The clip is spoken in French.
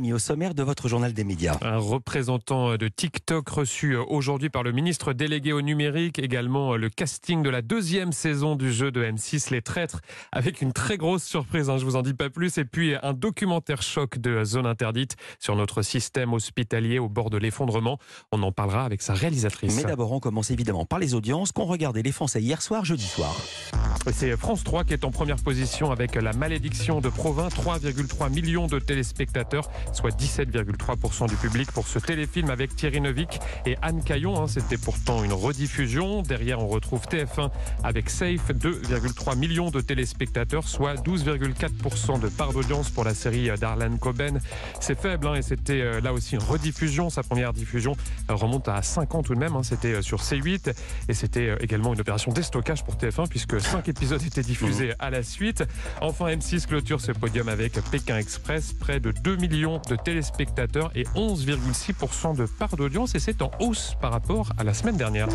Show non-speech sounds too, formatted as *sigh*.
Rémi, au sommaire de votre journal des médias. Un représentant de TikTok reçu aujourd'hui par le ministre délégué au numérique, également le casting de la deuxième saison du jeu de M6 Les Traîtres, avec une très grosse surprise, hein, je vous en dis pas plus, et puis un documentaire choc de Zone Interdite sur notre système hospitalier au bord de l'effondrement. On en parlera avec sa réalisatrice. Mais d'abord, on commence évidemment par les audiences qu'ont regardé les Français hier soir, jeudi soir. C'est France 3 qui est en première position avec La Malédiction de Provins, 3,3 millions de téléspectateurs, soit 17,3% du public pour ce téléfilm avec Thierry Neuvik et Anne Caillon. Hein. C'était pourtant une rediffusion. Derrière, on retrouve TF1 avec Safe, 2,3 millions de téléspectateurs, soit 12,4% de part d'audience pour la série d'Arlan Coben. C'est faible hein, et c'était euh, là aussi une rediffusion. Sa première diffusion remonte à 5 ans tout de même. Hein. C'était euh, sur C8 et c'était euh, également une opération déstockage pour TF1 puisque 5 *laughs* épisodes étaient diffusés à la suite. Enfin, M6 clôture ce podium avec Pékin Express, près de 2 millions de téléspectateurs et 11,6% de part d'audience et c'est en hausse par rapport à la semaine dernière.